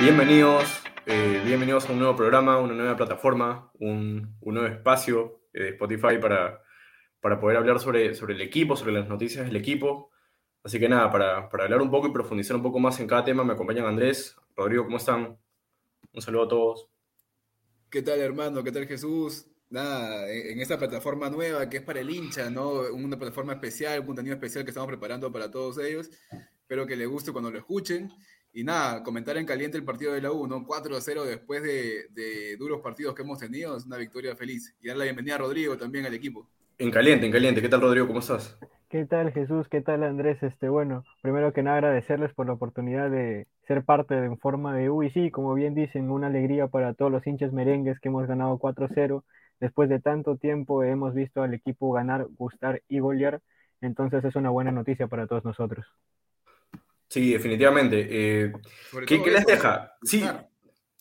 Bienvenidos, eh, bienvenidos a un nuevo programa, una nueva plataforma, un, nuevo espacio eh, de Spotify para, para poder hablar sobre, sobre el equipo, sobre las noticias del equipo. Así que nada, para, para hablar un poco y profundizar un poco más en cada tema, me acompañan Andrés, Rodrigo, ¿cómo están? Un saludo a todos. ¿Qué tal, hermano? ¿Qué tal, Jesús? Nada, en esta plataforma nueva que es para el hincha, ¿no? Una plataforma especial, un contenido especial que estamos preparando para todos ellos. Espero que les guste cuando lo escuchen. Y nada, comentar en caliente el partido de la U, ¿no? 4 0 después de, de, duros partidos que hemos tenido, es una victoria feliz. Y dar la bienvenida a Rodrigo también al equipo. En caliente, en caliente. ¿Qué tal, Rodrigo? ¿Cómo estás? ¿Qué tal, Jesús? ¿Qué tal, Andrés? Este, bueno, primero que nada agradecerles por la oportunidad de ser parte de En Forma de U. Y sí, como bien dicen, una alegría para todos los hinchas merengues que hemos ganado 4-0. Después de tanto tiempo hemos visto al equipo ganar, gustar y golear. Entonces es una buena noticia para todos nosotros. Sí, definitivamente. Eh, ¿qué, ¿qué, les deja? Sí,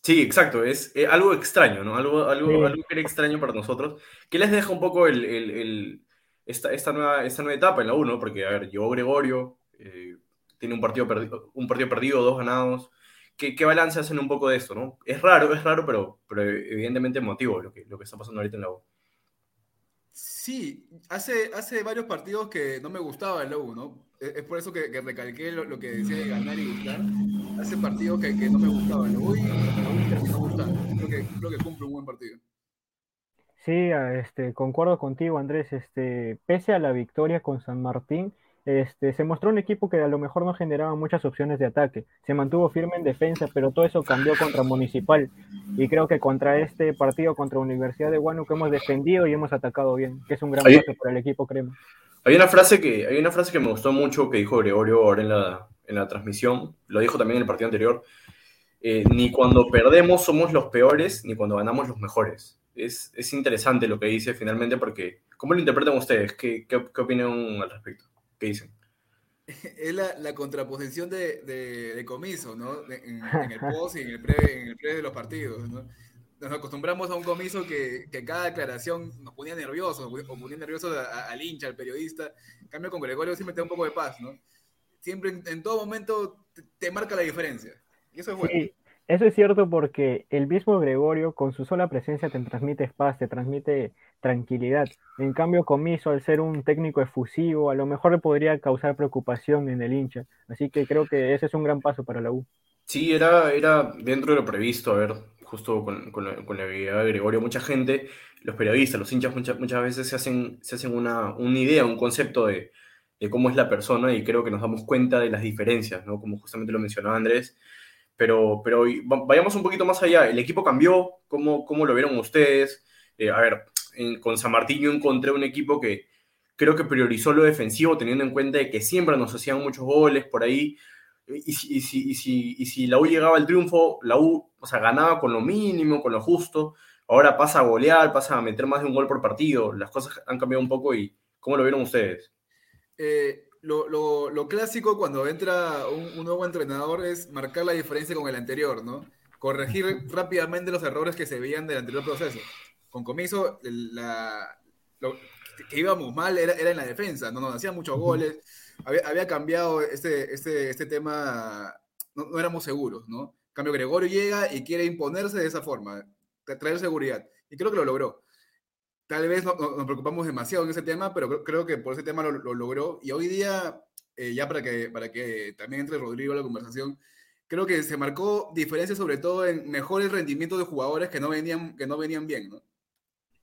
sí, exacto. Es eh, algo extraño, ¿no? Algo, algo, sí. algo que era extraño para nosotros. ¿Qué les deja un poco el, el, el, esta, esta, nueva, esta nueva etapa en la 1? Porque, a ver, llegó Gregorio, eh, tiene un partido, perdido, un partido perdido, dos ganados. ¿Qué, ¿Qué, balance hacen un poco de esto, no? Es raro, es raro, pero, pero evidentemente emotivo lo que, lo que está pasando ahorita en la U. Sí, hace, hace varios partidos que no me gustaba el U, ¿no? Es por eso que, que recalqué lo, lo, que decía de ganar y gustar. Hace partidos que, que no me gustaban. Hoy me terminó gustando. Creo que, creo que cumple un buen partido. Sí, este, concuerdo contigo, Andrés. Este, pese a la victoria con San Martín, este, se mostró un equipo que a lo mejor no generaba muchas opciones de ataque. Se mantuvo firme en defensa, pero todo eso cambió contra Municipal. Y creo que contra este partido, contra Universidad de Huánuco, hemos defendido y hemos atacado bien, que es un gran paso para el equipo, creemos. Hay una frase que, hay una frase que me gustó mucho que dijo Gregorio ahora en la, en la transmisión, lo dijo también en el partido anterior, eh, ni cuando perdemos somos los peores, ni cuando ganamos los mejores. Es, es, interesante lo que dice finalmente porque, ¿cómo lo interpretan ustedes? ¿Qué, qué, qué opinan al respecto? ¿Qué dicen? Es la, la contraposición de, de, de, comiso, ¿no? En, en, el post y en el, pre, en el pre de los partidos, ¿no? Nos acostumbramos a un comiso que, que, cada declaración nos ponía nerviosos, o ponía nerviosos al hincha, al periodista. En cambio, con Gregorio siempre te da un poco de paz, ¿no? Siempre, en, en todo momento, te, te, marca la diferencia. Y eso es bueno. Sí, eso es cierto porque el mismo Gregorio, con su sola presencia, te transmite paz, te transmite tranquilidad. En cambio, Comiso, al ser un técnico efusivo, a lo mejor le podría causar preocupación en el hincha. Así que creo que ese es un gran paso para la U. Sí, era, era dentro de lo previsto, a ver, justo con, con, la, con de Gregorio, mucha gente, los periodistas, los hinchas muchas, muchas veces se hacen, se hacen una, una idea, un concepto de, de, cómo es la persona y creo que nos damos cuenta de las diferencias, ¿no? Como justamente lo mencionaba Andrés. Pero, pero vayamos un poquito más allá. El equipo cambió, ¿cómo, cómo lo vieron ustedes? Eh, a ver, con San Martín yo encontré un equipo que creo que priorizó lo defensivo, teniendo en cuenta que siempre nos hacían muchos goles por ahí. Y si, y, si, y, si, y si la U llegaba al triunfo, la U o sea, ganaba con lo mínimo, con lo justo. Ahora pasa a golear, pasa a meter más de un gol por partido. Las cosas han cambiado un poco y ¿cómo lo vieron ustedes? Eh, lo, lo, lo, clásico cuando entra un, un, nuevo entrenador es marcar la diferencia con el anterior, ¿no? Corregir rápidamente los errores que se veían del anterior proceso. Con comiso, la, lo que íbamos mal era, era en la defensa, no nos hacían muchos goles había, había cambiado este, este, este tema, no, no, éramos seguros, ¿no? Cambio, Gregorio llega y quiere imponerse de esa forma, traer seguridad, y creo que lo logró. Tal vez no, no, nos preocupamos demasiado en ese tema, pero creo, creo que por ese tema lo, lo logró, y hoy día, eh, ya para que, para que también entre Rodrigo a la conversación, creo que se marcó diferencia sobre todo en mejores rendimientos de jugadores que no venían, que no venían bien, ¿no?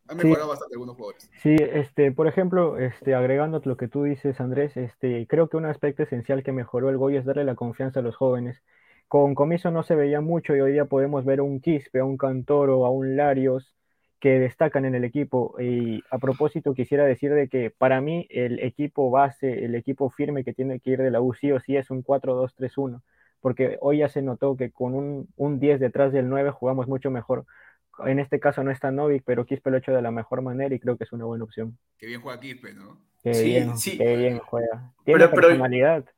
Han mejorado sí, bastante algunos jugadores. Sí, este, por ejemplo, este, agregando lo que tú dices, Andrés, este, creo que un aspecto esencial que mejoró el Goya es darle la confianza a los jóvenes. Con Comiso no se veía mucho y hoy día podemos ver a un Quispe, a un Cantoro, a un Larios que destacan en el equipo. Y a propósito quisiera decir de que para mí el equipo base, el equipo firme que tiene que ir de la U sí o sí es un 4-2-3-1, porque hoy ya se notó que con un, un 10 detrás del 9 jugamos mucho mejor en este caso no está Novik, pero Quispe lo ha hecho de la mejor manera y creo que es una buena opción. Qué bien juega Quispe, ¿no? Qué sí, bien, sí. Qué bien juega. Tiene pero, personalidad. Pero,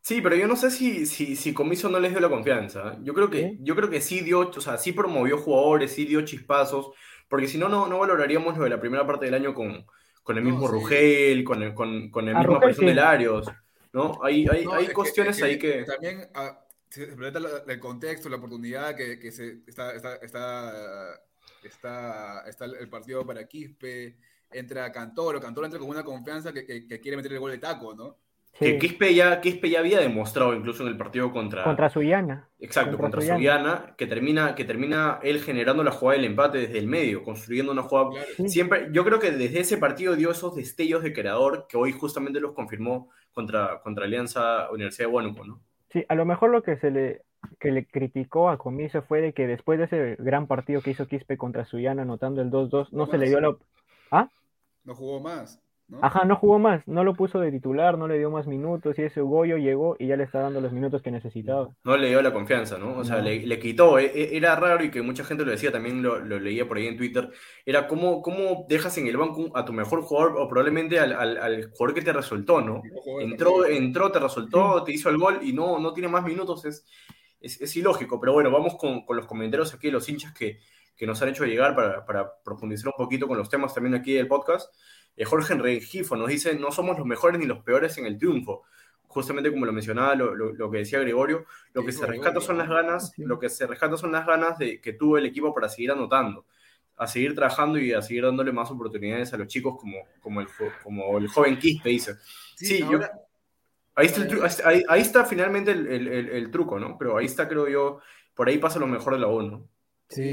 sí, pero yo no sé si, si, si Comiso no les dio la confianza. Yo creo que, ¿Sí? yo creo que sí dio, o sea, sí promovió jugadores, sí dio chispazos, porque si no, no, no valoraríamos lo de la primera parte del año con, con el mismo no, sí. Rugel, con el, con, con el mismo aparición sí. de Larios. ¿no? Hay, hay, no, hay cuestiones que, ahí que. También. A se completa el contexto, la oportunidad que, que se, está, está, está, está, está el partido para Quispe, entra Cantoro, Cantoro entra con una confianza que, que, quiere meter el gol de taco, ¿no? Que Quispe ya, Quispe ya había demostrado incluso en el partido contra... Contra Suyana. Exacto, contra, Suyana, que termina, que termina él generando la jugada del empate desde el medio, construyendo una jugada... Siempre, yo creo que desde ese partido dio esos destellos de creador que hoy justamente los confirmó contra, contra Alianza Universidad de Huánuco, ¿no? Sí, a lo mejor lo que se le, que le criticó a Comiso fue de que después de ese gran partido que hizo Quispe contra Suyana anotando el 2-2, no se le dio la... ¿Ah? No jugó más. Ajá, no jugó más, no lo puso de titular, no le dio más minutos y ese Goyo llegó y ya le está dando los minutos que necesitaba. No le dio la confianza, ¿no? O sea, le, quitó, e, e, era raro y que mucha gente lo decía, también lo, leía por ahí en Twitter, era cómo, cómo dejas en el banco a tu mejor jugador o probablemente al, al, jugador que te resultó, ¿no? Entró, entró, te resultó, te hizo el gol y no, no tiene más minutos, es, es, ilógico, pero bueno, vamos con, con, los comentarios aquí de los hinchas que, que nos han hecho llegar para, para profundizar un poquito con los temas también aquí del podcast. Jorge Rengifo nos dice, no somos los mejores ni los peores en el triunfo. Justamente como lo mencionaba, lo, que decía Gregorio, lo que se rescata son las ganas, lo que se rescata son las ganas de, que tuvo el equipo para seguir anotando, a seguir trabajando y a seguir dándole más oportunidades a los chicos como, como, el, como el joven Quispe dice. Sí, ahí, está ahí, está finalmente el, truco, ¿no? Pero ahí está, creo yo, por ahí pasa lo mejor de la U, ¿no?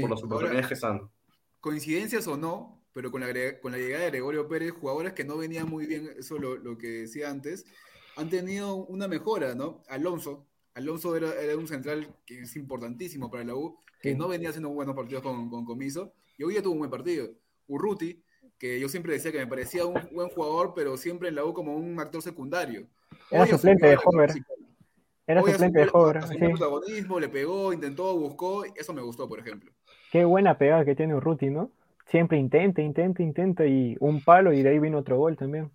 Por las oportunidades que están. Coincidencias o no, pero con la, con la llegada de Gregorio Pérez, jugadores que no venían muy bien, eso lo, lo que decía antes, han tenido una mejora, ¿no? Alonso, Alonso era, era, un central que es importantísimo para la U, que no venía haciendo buenos partidos con, con Comiso, y hoy ya tuvo un buen partido. Urruti, que yo siempre decía que me parecía un buen jugador, pero siempre en la U como un actor secundario. Era suplente de Homer. Era suplente de Homer. Sí. protagonismo, le pegó, intentó, buscó, eso me gustó, por ejemplo. Qué buena pegada que tiene Urruti, ¿no? Siempre intenta, intenta, intenta y un palo y de ahí vino otro gol también.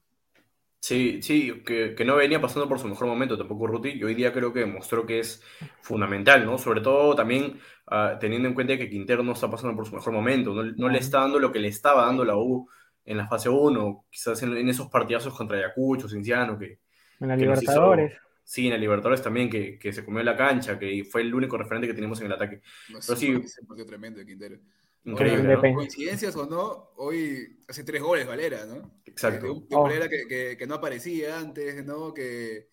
Sí, sí, que, no venía pasando por su mejor momento tampoco Ruti y hoy día creo que demostró que es fundamental, ¿no? Sobre todo también ah, teniendo en cuenta que Quintero no está pasando por su mejor momento, no, le está dando lo que le estaba dando la U en la fase 1, quizás en, esos partidazos contra Ayacucho, Cinciano, que... En la Libertadores. sí, en la Libertadores también, que, se comió la cancha, que fue el único referente que tenemos en el ataque. Pero sí, tremendo Quintero. Increíble. Coincidencias o no, hoy hace tres goles Valera, ¿no? Exacto. un, oh. Valera que, que, no aparecía antes, ¿no? Que,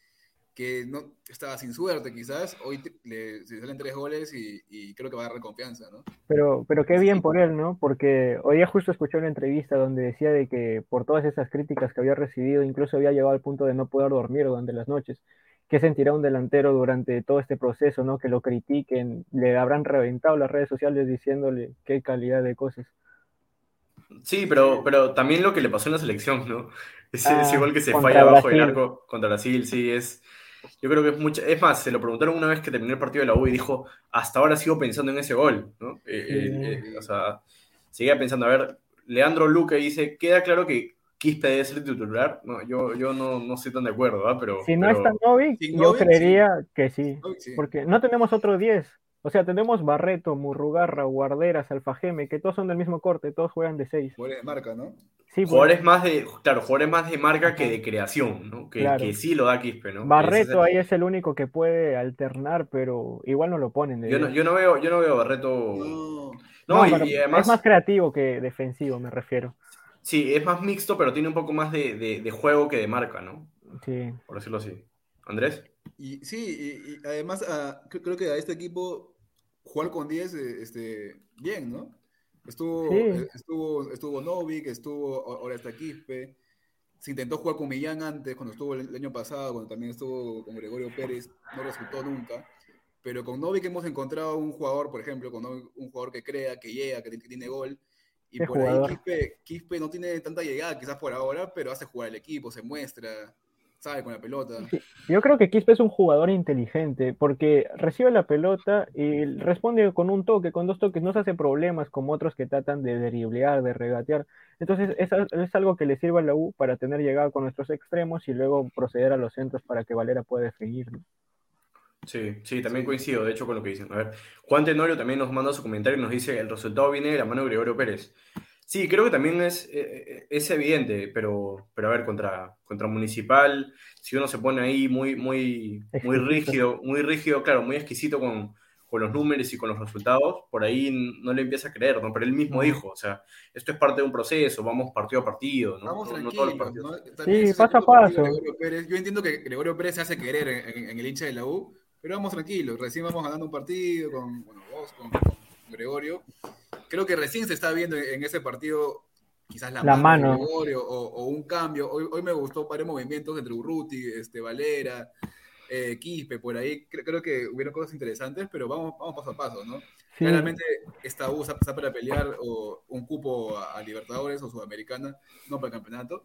que no estaba sin suerte quizás, hoy le, se salen tres goles y, y, creo que va a dar confianza, ¿no? Pero, pero qué bien por él, ¿no? Porque hoy día justo escuché una entrevista donde decía de que por todas esas críticas que había recibido, incluso había llegado al punto de no poder dormir durante las noches. ¿Qué sentirá un delantero durante todo este proceso, ¿no? Que lo critiquen, le habrán reventado las redes sociales diciéndole qué calidad de cosas. Sí, pero, pero también lo que le pasó en la selección, ¿no? Es, ah, igual que se falla abajo del arco contra Brasil, sí, es... Yo creo que es mucho... Es más, se lo preguntaron una vez que terminó el partido de la U y dijo, hasta ahora sigo pensando en ese gol, ¿no? Eh, eh, eh, o sea, seguía pensando, a ver, Leandro Luque dice, queda claro que Quispe debe ser titular. No, yo, yo no, no estoy tan de acuerdo, ¿ah? pero. Si no está Novik, yo creería que sí, Porque no tenemos otro 10. O sea, tenemos Barreto, Murrugarra, Guarderas, Alfajeme, que todos son del mismo corte, todos juegan de 6. Jugadores de marca, ¿no? Sí, jugadores más de, claro, jugadores más de marca que de creación, ¿no? Que, que sí lo da Quispe, ¿no? Barreto ahí es el único que puede alternar, pero igual no lo ponen. yo, no, yo, no, veo, yo no veo Barreto. No, y, además... es más creativo que defensivo, me refiero. Sí, es más mixto, pero tiene un poco más de, juego que de marca, ¿no? Sí. Por decirlo así. ¿Andrés? Y, sí, y, además ah, creo que a este equipo jugar con 10, eh, este, bien, ¿no? Estuvo, eh, estuvo, estuvo Novik, estuvo, ahora está Quispe. Se intentó jugar con Millán antes, cuando estuvo el, año pasado, cuando también estuvo con Gregorio Pérez, no resultó nunca. Pero con Novik hemos encontrado un jugador, por ejemplo, con un jugador que crea, que llega, que tiene gol, y por ahí Quispe, no tiene tanta llegada quizás por ahora, pero hace jugar el equipo, se muestra, sabe con la pelota. Yo creo que Quispe es un jugador inteligente porque recibe la pelota y responde con un toque, con dos toques, no se hace problemas como otros que tratan de driblear, de regatear. Entonces es, es algo que le sirve a la U para tener llegada con nuestros extremos y luego proceder a los centros para que Valera pueda definir. Sí, sí, también coincido, de hecho, con lo que dicen. A ver, Juan Tenorio también nos manda su comentario y nos dice, el resultado viene de la mano de Gregorio Pérez. Sí, creo que también es, eh, eh, es evidente, pero, pero a ver, contra, contra Municipal, si uno se pone ahí muy, muy, muy rígido, muy rígido, claro, muy exquisito con, con los números y con los resultados, por ahí no le empieza a creer, ¿no? Pero él mismo dijo, o sea, esto es parte de un proceso, vamos partido a partido, ¿no? Vamos no, tranquilos, ¿no? Sí, paso a paso. Yo entiendo que Gregorio Pérez se hace querer en, el hincha de la U, pero vamos tranquilos, recién vamos ganando un partido con, bueno, vos, con Gregorio, creo que recién se está viendo en ese partido quizás la, mano, De Gregorio o, un cambio. Hoy, hoy me gustó varios movimientos entre Urruti, este, Valera, eh, Quispe, por ahí. Creo, que hubieron cosas interesantes, pero vamos, vamos paso a paso, ¿no? Claramente esta U está para pelear o un cupo a, Libertadores o Sudamericana, no para el campeonato,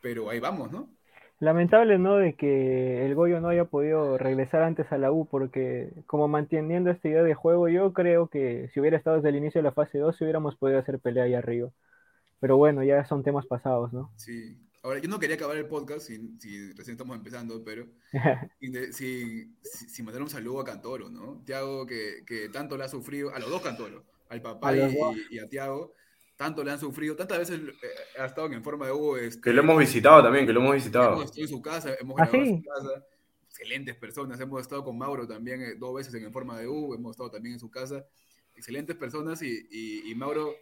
pero ahí vamos, ¿no? Lamentable, ¿no? De que el Goyo no haya podido regresar antes a la U, porque como manteniendo esta idea de juego, yo creo que si hubiera estado desde el inicio de la fase 2, hubiéramos podido hacer pelea ahí arriba. Pero bueno, ya son temas pasados, ¿no? Sí. Ahora, yo no quería acabar el podcast si, recién estamos empezando, pero si, si, mandar un saludo a Cantoro, ¿no? Tiago, que, que tanto le ha sufrido, a los dos Cantoro, al papá y, a Tiago, tanto le han sufrido, tantas veces eh, ha estado en forma de U. Este, que lo hemos visitado también, que lo hemos visitado. Hemos estado en su casa, hemos ¿Ah, grabado en su casa. Excelentes personas, hemos estado con Mauro también eh, dos veces en forma de U, hemos estado también en su casa. Excelentes personas y, y, Mauro,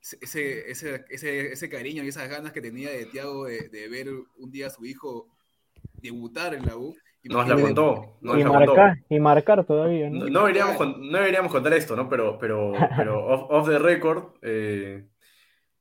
ese, ese, ese, ese, cariño y esas ganas que tenía de Tiago de, de, ver un día a su hijo debutar en la U. Nos la contó. y, marcar, y marcar todavía. No, no, deberíamos, no deberíamos contar esto, ¿no? Pero, pero, pero off, off the record, eh,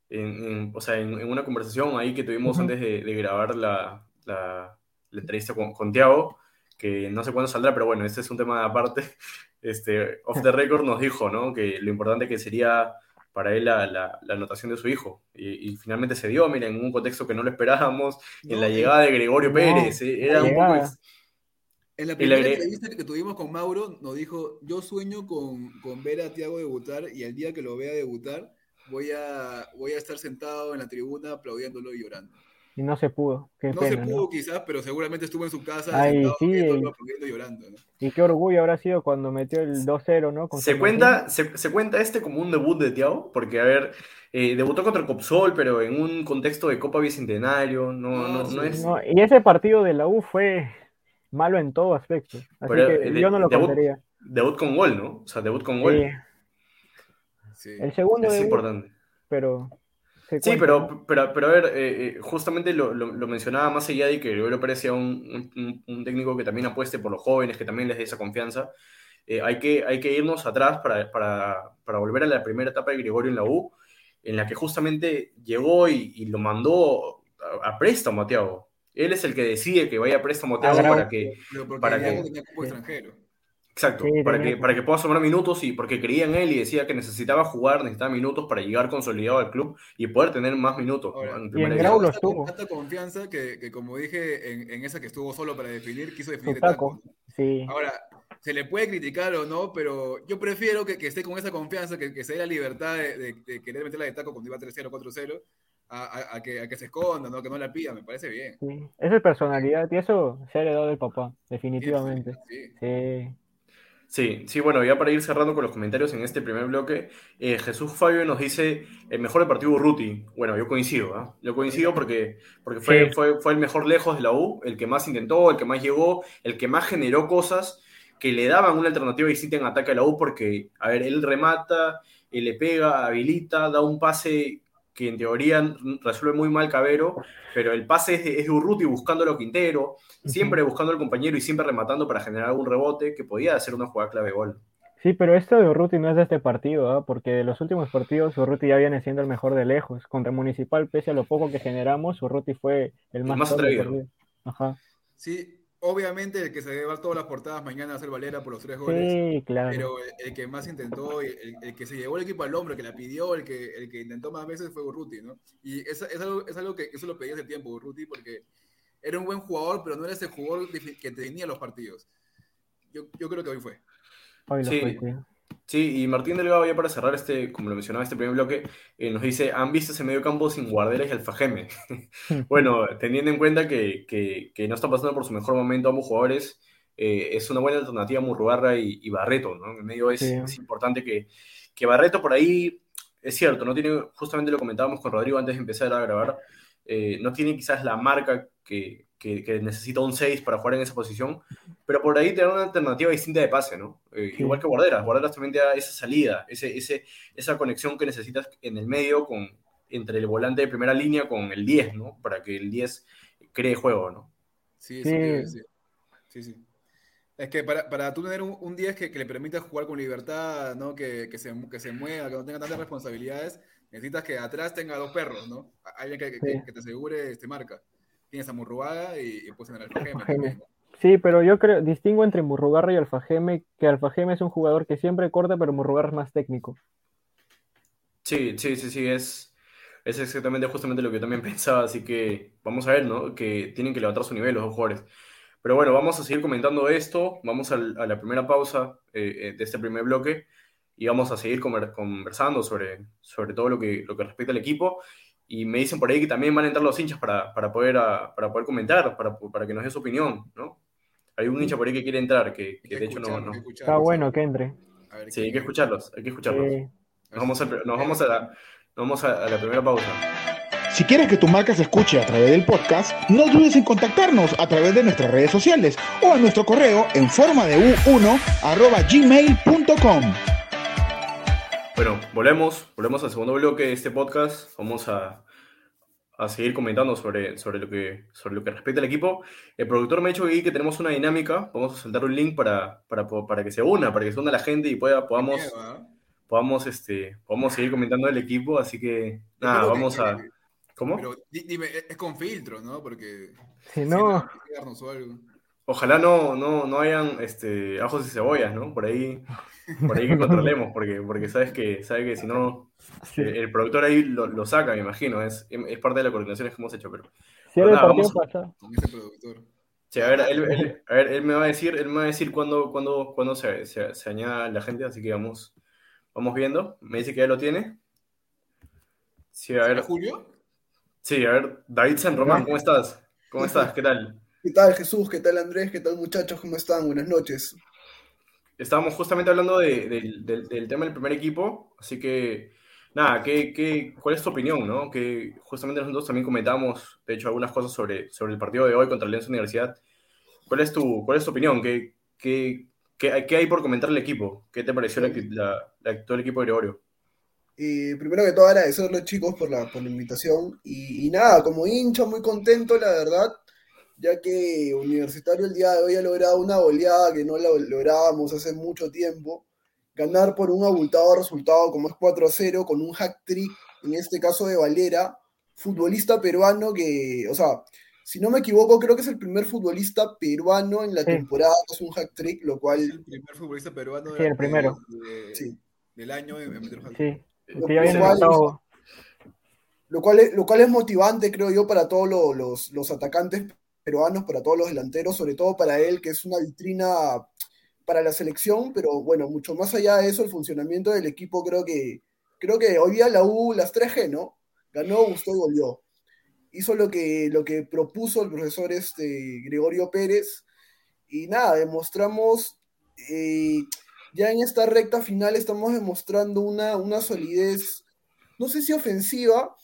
en, o sea, en, una conversación ahí que tuvimos antes de, grabar la, la, entrevista con, con Tiago, que no sé cuándo saldrá, pero bueno, este es un tema de aparte. Este, off the record nos dijo, ¿no? Que lo importante que sería para él la, la, anotación de su hijo. Y, finalmente se dio, mira, en un contexto que no lo esperábamos, en la llegada de Gregorio Pérez. Eh, era un poco... En la primera entrevista que tuvimos con Mauro, nos dijo, yo sueño con, con ver a Tiago debutar y el día que lo vea debutar, voy a, voy a estar sentado en la tribuna aplaudiéndolo y llorando. Y no se pudo. no se pudo quizás, pero seguramente estuvo en su casa Ay, sí, aplaudiendo y llorando. Y qué orgullo habrá sido cuando metió el 2-0, ¿no? se, cuenta, se, se, cuenta este como un debut de Tiago, porque, a ver, eh, debutó contra Copsol, pero en un contexto de Copa Bicentenario, no, no, no, es... y ese partido de la U fue malo en todo aspecto, así que yo no lo debut, Debut con gol, ¿no? O sea, debut con gol. El segundo es importante. Pero. Sí, pero, pero, pero a ver, eh, eh, justamente lo, lo, mencionaba más allá de que Gregorio Pérez sea un, un, técnico que también apueste por los jóvenes, que también les dé esa confianza. Eh, hay, que, hay que irnos atrás para, para, para, volver a la primera etapa de Gregorio en la U, en la que justamente llegó y, y lo mandó a, a préstamo a Tiago. Él es el que decide que vaya a préstamo a Tiago para que. Para que extranjero. Exacto, para, que, para que pueda sumar minutos y porque creía en él y decía que necesitaba jugar, necesitaba minutos para llegar consolidado al club y poder tener más minutos. y en Grau lo estuvo. Tanta confianza que, que, como dije en, en, esa que estuvo solo para definir, quiso definir taco. Sí. Ahora, se le puede criticar o no, pero yo prefiero que, que esté con esa confianza, que, que se dé la libertad de, de, querer meterla de taco cuando iba 3-0, 4-0. A, a, que, a, que, se esconda, ¿no? que no la pida, me parece bien. Sí. Esa es personalidad y eso se ha heredado del papá, definitivamente. sí. sí. Sí, sí, bueno, ya para ir cerrando con los comentarios en este primer bloque, eh, Jesús Fabio nos dice el mejor deportivo Ruti. Bueno, yo coincido, ¿eh? yo coincido porque, porque fue, fue, fue el mejor lejos de la U, el que más intentó, el que más llegó, el que más generó cosas que le daban una alternativa distinta en ataque a la U porque, a ver, él remata, él le pega, habilita, da un pase que en teoría resuelve muy mal Cabero, pero el pase es de, es de Urruti buscándolo Quintero, siempre buscando al compañero y siempre rematando para generar algún rebote que podía hacer una jugada clave gol. Sí, pero esto de Urruti no es de este partido, ¿ah? porque de los últimos partidos Urruti ya viene siendo el mejor de lejos. Contra Municipal, pese a lo poco que generamos, Urruti fue el más, el más atrevido. Ajá. Sí, obviamente el que se llevar todas las portadas mañana a hacer Valera por los tres goles. Sí, claro. Pero el, que más intentó, el, que se llevó el equipo al hombro, el que la pidió, el que, el que intentó más veces fue Urruti, ¿no? Y es, es, algo, es algo que eso lo pedí hace tiempo, Urruti, porque era un buen jugador, pero no era ese jugador que tenía los partidos. Yo, yo creo que hoy fue. Hoy lo sí. fue, sí. Sí, y Martín Delgado, ya para cerrar este, como lo mencionaba este primer bloque, eh, nos dice, ¿han visto ese medio campo sin Guarderas y Alfajeme? bueno, teniendo en cuenta que, que, que, no está pasando por su mejor momento ambos jugadores, eh, es una buena alternativa Murrugarra y, y Barreto, ¿no? En el medio es, sí. es importante que, que, Barreto por ahí es cierto, no tiene, justamente lo comentábamos con Rodrigo antes de empezar a grabar, eh, no tiene quizás la marca que, que, necesita un 6 para jugar en esa posición, pero por ahí tener una alternativa distinta de pase, ¿no? Eh, igual que Guarderas, Guarderas también te da esa salida, ese, ese, esa conexión que necesitas en el medio con, entre el volante de primera línea con el 10, ¿no? Para que el 10 cree juego, ¿no? Sí, sí, sí. sí, sí. Es que para, para tú tener un, 10 que, que, le permita jugar con libertad, ¿no? Que, que, se, que se mueva, que no tenga tantas responsabilidades, necesitas que atrás tenga dos perros, ¿no? Alguien que, que te asegure este marca. Tienes a Murruaga y, pues en Alfajeme. Sí, pero yo creo, distingo entre Murrugarra y Alfajeme, que Alfajeme es un jugador que siempre corta, pero Murrugarra es más técnico. Sí, sí, sí, sí, es, es exactamente justamente lo que yo también pensaba, así que vamos a ver, ¿no? Que tienen que levantar su nivel los dos jugadores. Pero bueno, vamos a seguir comentando esto, vamos a la primera pausa eh, eh, de este primer bloque y vamos a seguir conversando sobre, sobre todo lo que, lo que respecta al equipo y me dicen por ahí que también van a entrar los hinchas para, para poder, para poder comentar, para, para, que nos dé su opinión, ¿no? Hay un hincha por ahí que quiere entrar, que, que de hecho no... no. Está bueno que entre. sí, hay que escucharlos, hay que escucharlos. Nos vamos, a, nos vamos, a, la, vamos a, la primera pausa. Si quieres que tu marca se escuche a través del podcast, no dudes en contactarnos a través de nuestras redes sociales o a nuestro correo en forma de u1 arroba gmail.com. Bueno, volvemos, volvemos al segundo bloque de este podcast. Vamos a, a, seguir comentando sobre, sobre, lo que, sobre lo que respecta al equipo. El productor me ha dicho que, que tenemos una dinámica. Vamos a saltar un link para, para, para, que se una, para que se una la gente y pueda, podamos, podamos, este, podamos seguir comentando el equipo. Así que, nada, vamos a... ¿Cómo? Pero dime, es con filtro, ¿no? Porque... Si no... Ojalá no, no, no hayan este, ajos y cebollas, ¿no? Por ahí por ahí que controlemos, porque, porque sabes que, sabe que si no, el productor ahí lo, lo, saca, me imagino, es, es parte de las coordinaciones que hemos hecho, pero... Sí, nada, vamos, con ese productor. Sí, a ver, él, él, a ver, él me va a decir, él me va a decir cuándo, cuándo, cuándo se, se, se, añada la gente, así que vamos, vamos viendo. Me dice que ya lo tiene. Sí, a ver. ¿Julio? Sí, a ver, David San Román, ¿cómo estás? ¿Cómo estás? ¿Qué tal? ¿Qué tal Jesús? ¿Qué tal Andrés? ¿Qué tal muchachos? ¿Cómo están? Buenas noches estábamos justamente hablando del, tema del primer equipo, así que nada, ¿qué, qué, cuál es tu opinión? ¿no? Que justamente nosotros también comentamos, de hecho, algunas cosas sobre, sobre el partido de hoy contra Alianza Universidad. ¿Cuál es tu, cuál es tu opinión? ¿Qué, qué, qué, hay por comentar el equipo? ¿Qué te pareció la, la, todo el equipo de Gregorio? Primero que todo agradecerles chicos por la, por la invitación y, y, nada, como hincha muy contento la verdad, ya que Universitario el día de hoy ha logrado una goleada que no la lográbamos hace mucho tiempo, ganar por un abultado resultado como es 4 a 0, con un hack trick, en este caso de Valera, futbolista peruano que, o sea, si no me equivoco, creo que es el primer futbolista peruano en la temporada que es un hack trick, lo cual... el primer futbolista peruano sí, el primero. sí. del año en meter Sí, lo, cual, lo, cual es, lo cual es motivante, creo yo, para todos los, los atacantes peruanos, para todos los delanteros, sobre todo para él, que es una vitrina para la selección, pero bueno, mucho más allá de eso, el funcionamiento del equipo creo que, creo que hoy día la U, las 3G, ¿no? Ganó, gustó y volvió. Hizo lo que, lo que propuso el profesor este, Gregorio Pérez, y nada, demostramos, eh, ya en esta recta final estamos demostrando una, una solidez, no sé si ofensiva,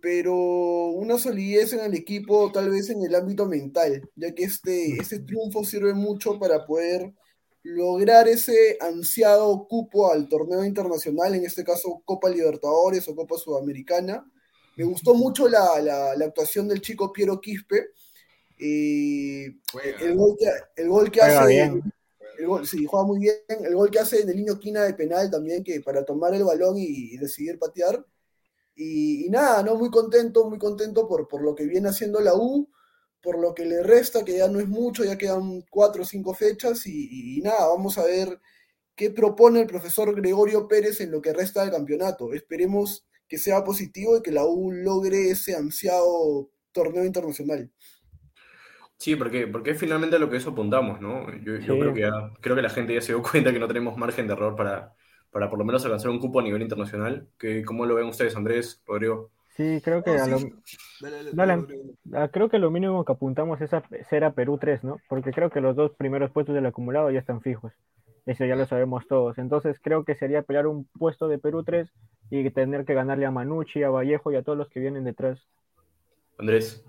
pero una solidez en el equipo, tal vez en el ámbito mental, ya que este, este triunfo sirve mucho para poder lograr ese ansiado cupo al torneo internacional, en este caso Copa Libertadores o Copa Sudamericana. Me gustó mucho la, la, actuación del chico Piero Quispe. el, gol que, el gol que hace... El gol, sí, juega muy bien. El gol que hace en el niño Quina de penal también, que para tomar el balón y decidir patear y, nada, ¿no? Muy contento, muy contento por, por lo que viene haciendo la U, por lo que le resta, que ya no es mucho, ya quedan cuatro o cinco fechas, y, nada, vamos a ver qué propone el profesor Gregorio Pérez en lo que resta del campeonato. Esperemos que sea positivo y que la U logre ese ansiado torneo internacional. Sí, porque, porque es finalmente lo que eso apuntamos, ¿no? Yo, creo, que creo que la gente ya se dio cuenta que no tenemos margen de error para, para por lo menos alcanzar un cupo a nivel internacional. Que, ¿Cómo lo ven ustedes, Andrés, Rodrigo? Sí, creo que, lo... creo que lo mínimo que apuntamos es a ser a Perú 3, ¿no? Porque creo que los dos primeros puestos del acumulado ya están fijos. Eso ya lo sabemos todos. Entonces creo que sería pelear un puesto de Perú 3 y tener que ganarle a Manucci, a Vallejo y a todos los que vienen detrás. Andrés.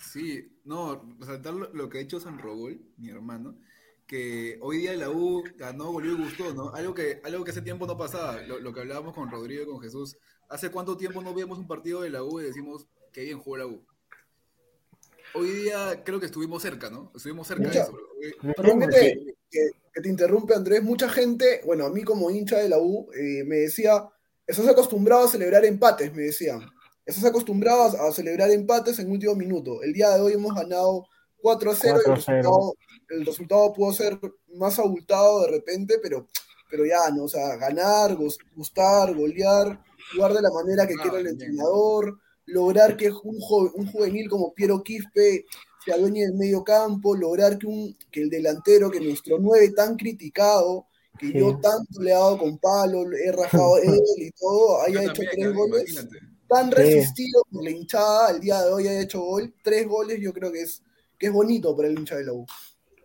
Sí, no, resaltar lo, lo que ha hecho San Robol, mi hermano, que hoy día la U ganó, volvió y gustó, ¿no? Algo que, algo que hace tiempo no pasaba, lo, lo que hablábamos con Rodrigo y con Jesús. ¿Hace cuánto tiempo no vemos un partido de la U y decimos que bien jugó la U? Hoy día creo que estuvimos cerca, ¿no? Estuvimos cerca Mucha- de eso. Eh, Perdón que te, que- que te interrumpe, Andrés. Mucha gente, bueno, a mí como hincha de la U, eh, me decía, estás acostumbrado a celebrar empates, me decían. Estás acostumbrado a, a celebrar empates en último minuto. El día de hoy hemos ganado 4 a 0 y el 4-0. resultado, el resultado pudo ser más abultado de repente, pero, pero ya, ¿no? O sea, ganar, gus- gustar, golear, jugar de la manera que Ah, quiere el entrenador, lograr que un, jo- un juvenil como Piero Quispe se adueñe del medio campo, lograr que, un, que el delantero, que nuestro 9 tan criticado, que Sí. yo tanto le he dado con palo, he rajado él y todo, haya yo hecho también, tres goles, Imagínate. tan Sí. resistido por la hinchada, al día de hoy haya hecho gol, tres goles, yo creo que es, que es bonito para el hincha de la U.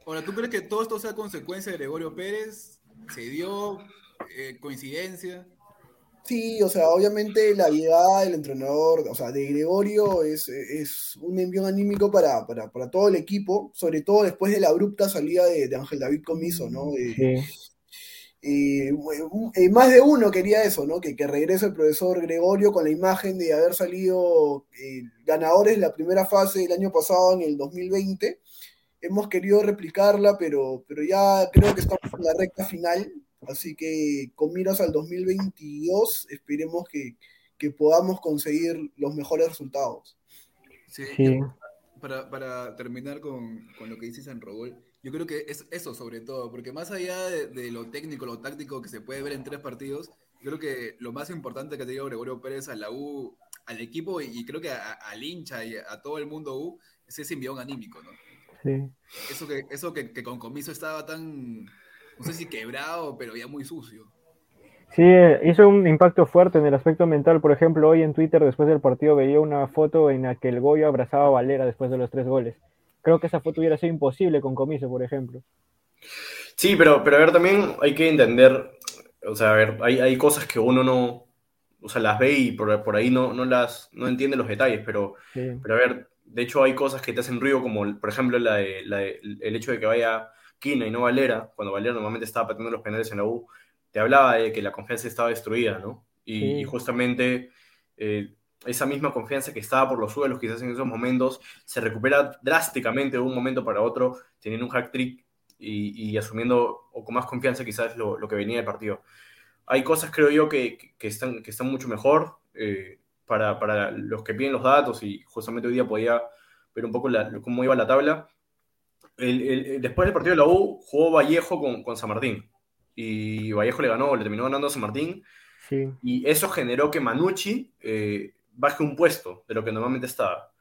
Ahora, ¿tú crees que todo esto sea consecuencia de Gregorio Pérez? ¿Se dio? Eh, ¿Coincidencia? Sí, o sea, obviamente la llegada del entrenador, o sea, de Gregorio es, es un envío anímico para, para, para todo el equipo, sobre todo después de la abrupta salida de, de Ángel David Comiso, ¿no? Eh, Sí, eh, eh, más de uno quería eso, ¿no? Que, que regrese el profesor Gregorio con la imagen de haber salido eh, ganadores de la primera fase del año pasado, en el 2020. Hemos querido replicarla, pero, pero ya creo que estamos en la recta final, así que con miras al 2022 esperemos que, que podamos conseguir los mejores resultados. Sí. sí. Para, para terminar con, con lo que dice San Robol, yo creo que es eso sobre todo, porque más allá de, de lo técnico, lo táctico que se puede ver en tres partidos, yo creo que lo más importante que ha tenido Gregorio Pérez a la U, al equipo y, y creo que a- al hincha y a todo el mundo U, es ese envión anímico, ¿no? sí. Eso que, eso que, que con comiso estaba tan, no sé si quebrado, pero ya muy sucio. Sí, hizo un impacto fuerte en el aspecto mental. Por ejemplo, hoy en Twitter, después del partido, veía una foto en la que el Goyo abrazaba a Valera después de los tres goles. Creo que esa foto hubiera sido imposible con Comiso, por ejemplo. Sí, pero, pero a ver, también hay que entender, o sea, a ver, hay, hay cosas que uno no, o sea, las ve y por, por ahí no, no las, no entiende los detalles, pero, Sí, pero a ver, de hecho hay cosas que te hacen ruido, como por ejemplo la de- la de- el hecho de que vaya Quina y no Valera, cuando Valera normalmente estaba pateando los penales en la U, te hablaba de que la confianza estaba destruida, ¿no? Y, Sí. y justamente eh, esa misma confianza que estaba por los suelos quizás en esos momentos se recupera drásticamente de un momento para otro, teniendo un hack trick y, y asumiendo o con más confianza quizás lo, lo que venía del partido. Hay cosas, creo yo, que, que están, que están mucho mejor eh, para, para los que piden los datos y justamente hoy día podía ver un poco la- cómo iba la tabla. El- el- el- después del partido de la U jugó Vallejo con, con San Martín y Vallejo le ganó, le terminó ganando a San Martín sí, y eso generó que Manucci eh, baje un puesto de lo que normalmente estaba.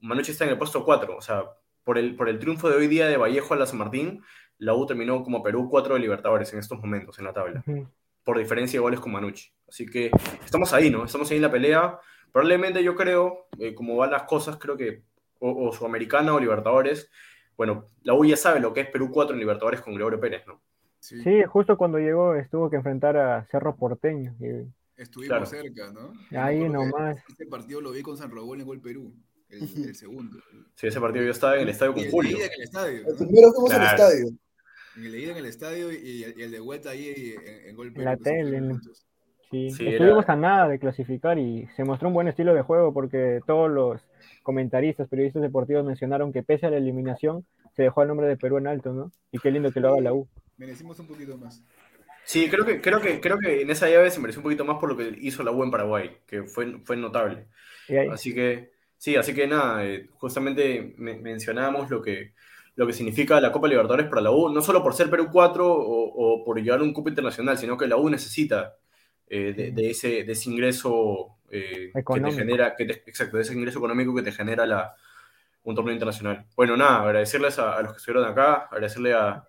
Manucci está en el puesto 4, o sea, por el, por el triunfo de hoy día de Vallejo a la San Martín, la U terminó como Perú 4 de Libertadores en estos momentos en la tabla, por diferencia de goles con Manucci. Así que estamos ahí, ¿no? Estamos ahí en la pelea. Probablemente yo creo, eh, como van las cosas, creo que o, o Sudamericana o Libertadores, bueno, la U ya sabe lo que es Perú 4 en Libertadores con Gregorio Pérez, ¿no? Sí, Sí, justo cuando llegó estuvo que enfrentar a Cerro Porteño. y- estuvimos Claro. cerca, ¿no? Ahí nomás. Este partido lo vi con San Robol en Gol Perú, el, el segundo. Sí, ese partido yo estaba en el estadio Y con el Julio. ida en el estadio, El ¿no? primero fuimos al Claro. estadio. En el ida en el estadio y el, y el de vuelta ahí en, en Gol Perú. la tele. Sí, Sí, estuvimos era- a nada de clasificar y se mostró un buen estilo de juego porque todos los comentaristas, periodistas deportivos mencionaron que pese a la eliminación se dejó el nombre de Perú en alto, ¿no? Y qué lindo que lo haga la U. Merecimos un poquito más. Sí, creo que, creo que, creo que en esa llave se mereció un poquito más por lo que hizo la U en Paraguay, que fue, fue notable. Así que, sí, así que nada, eh, justamente me- mencionábamos lo que, lo que significa la Copa Libertadores para la U, no solo por ser Perú 4 o, o por llevar un cupo internacional, sino que la U necesita eh, de, de ese, de ese ingreso eh, que te genera, que te- exacto, de ese ingreso económico que te genera la, un torneo internacional. Bueno, nada, agradecerles a, a los que estuvieron acá, agradecerle a,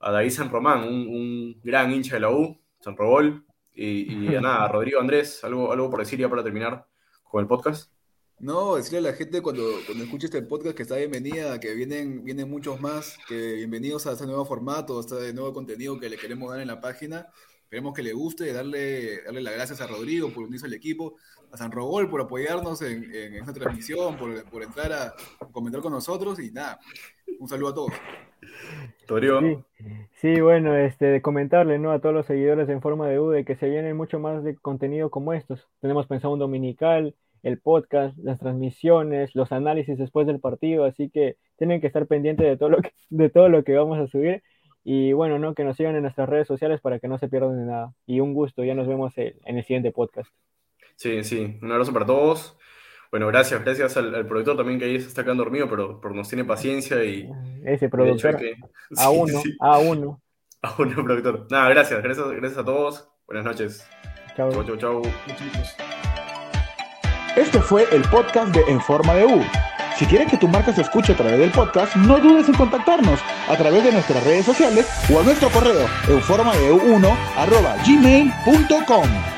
a David San Román, un, un gran hincha de la U, San Robol, y, y a nada, a Rodrigo Andrés, algo, algo por decir ya para terminar con el podcast. No, decirle a la gente cuando, cuando escuche este podcast que está bienvenida, que vienen, vienen muchos más, que bienvenidos a este nuevo formato, a este nuevo contenido que le queremos dar en la página. Esperemos que le guste, darle, darle las gracias a Rodrigo por unirse al equipo, a San Rogol por apoyarnos en, en esta transmisión, por, por entrar a comentar con nosotros y nada, un saludo a todos. Sí, sí, bueno, este, de comentarle, ¿no? A todos los seguidores en forma de U de que se vienen mucho más de contenido como estos. Tenemos pensado un dominical, el podcast, las transmisiones, los análisis después del partido, así que tienen que estar pendientes de todo lo que, de todo lo que vamos a subir. Y bueno, ¿no? Que nos sigan en nuestras redes sociales para que no se pierdan de nada. Y un gusto, ya nos vemos en el siguiente podcast. Sí, sí, un abrazo para todos. Bueno, gracias, gracias al, al, productor también que ahí se está quedando dormido, pero, pero nos tiene paciencia y... Ese productor, que... a sí, uno, sí. a uno. A uno, productor. Nada, gracias, gracias, gracias a todos. Buenas noches. Chao. Chau, chau, chau. Este fue el podcast de En Forma de U. Si quieres que tu marca se escuche a través del podcast, no dudes en contactarnos a través de nuestras redes sociales o a nuestro correo en forma de 1 arroba gmail.com.